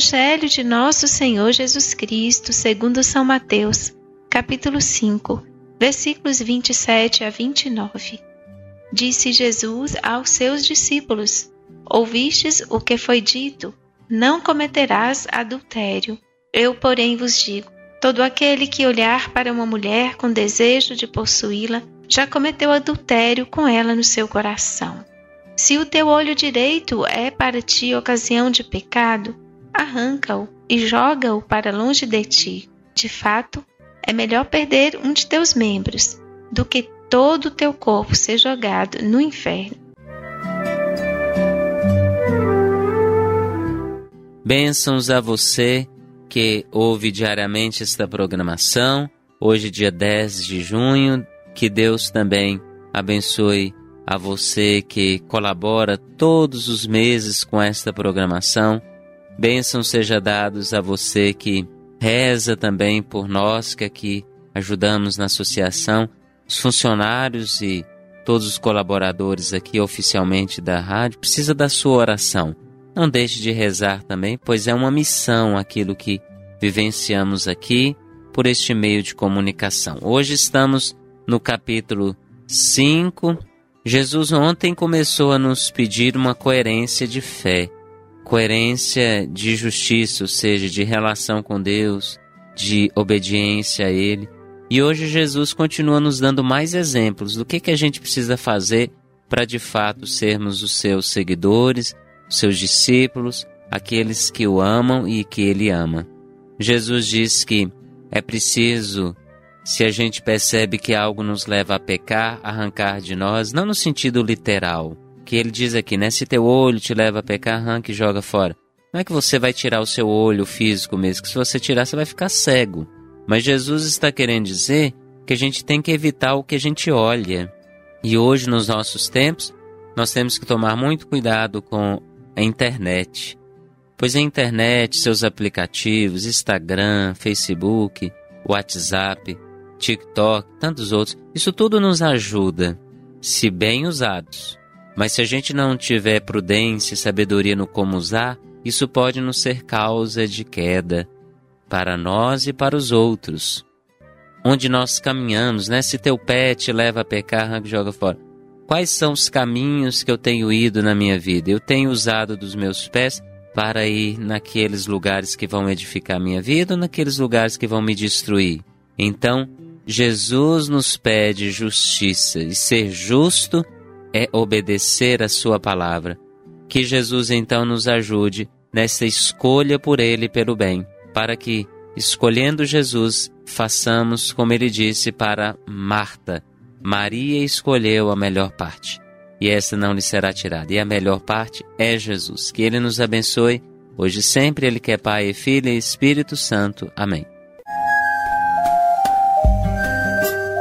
Evangelho de Nosso Senhor Jesus Cristo, segundo São Mateus, capítulo 5, versículos 27 a 29. Disse Jesus aos seus discípulos: Ouvistes o que foi dito: Não cometerás adultério. Eu, porém, vos digo: todo aquele que olhar para uma mulher com desejo de possuí-la, já cometeu adultério com ela no seu coração. Se o teu olho direito é para ti ocasião de pecado, arranca-o e joga-o para longe de ti. De fato, é melhor perder um de teus membros do que todo o teu corpo ser jogado no inferno. Bênçãos a você que ouve diariamente esta programação. Hoje, dia 10 de junho, que Deus também abençoe a você que colabora todos os meses com esta programação. Bênçãos seja dados a você que reza também por nós que aqui ajudamos na associação, os funcionários e todos os colaboradores aqui oficialmente da rádio. Precisa da sua oração. Não deixe de rezar também, pois é uma missão aquilo que vivenciamos aqui por este meio de comunicação. Hoje estamos no capítulo 5. Jesus ontem começou a nos pedir uma coerência de fé, coerência de justiça, ou seja, de relação com Deus, de obediência a Ele. E hoje Jesus continua nos dando mais exemplos do que, que a gente precisa fazer para de fato sermos os seus seguidores, os seus discípulos, aqueles que o amam e que Ele ama. Jesus diz que é preciso, se a gente percebe que algo nos leva a pecar, arrancar de nós, não no sentido literal, que ele diz aqui, né? Se teu olho te leva a pecar, arranca e joga fora. Não é que você vai tirar o seu olho físico mesmo, que se você tirar, você vai ficar cego. Mas Jesus está querendo dizer que a gente tem que evitar o que a gente olha. E hoje, nos nossos tempos, nós temos que tomar muito cuidado com a internet. Pois a internet, seus aplicativos, Instagram, Facebook, WhatsApp, TikTok, tantos outros, isso tudo nos ajuda, se bem usados. Mas se a gente não tiver prudência e sabedoria no como usar, isso pode nos ser causa de queda para nós e para os outros. Onde nós caminhamos, né? Se teu pé te leva a pecar, joga fora. Quais são os caminhos que eu tenho ido na minha vida? Eu tenho usado dos meus pés para ir naqueles lugares que vão edificar minha vida ou naqueles lugares que vão me destruir. Então, Jesus nos pede justiça e ser justo é obedecer a Sua palavra. Que Jesus então nos ajude nessa escolha por Ele pelo bem, para que, escolhendo Jesus, façamos como Ele disse para Marta: Maria escolheu a melhor parte e essa não lhe será tirada. E a melhor parte é Jesus. Que Ele nos abençoe, hoje e sempre, Ele que é Pai, Filho e Espírito Santo. Amém.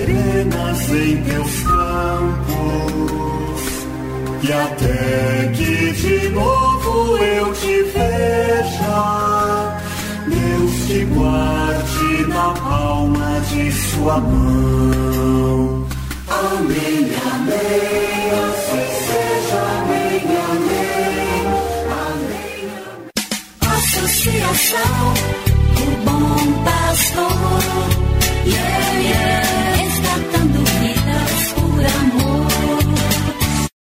serenas em teus campos, e até que de novo eu te veja, Deus te guarde na palma de sua mão. Amém, amém, assim seja, amém, amém, amém. Associação bom pastor, yeah, yeah.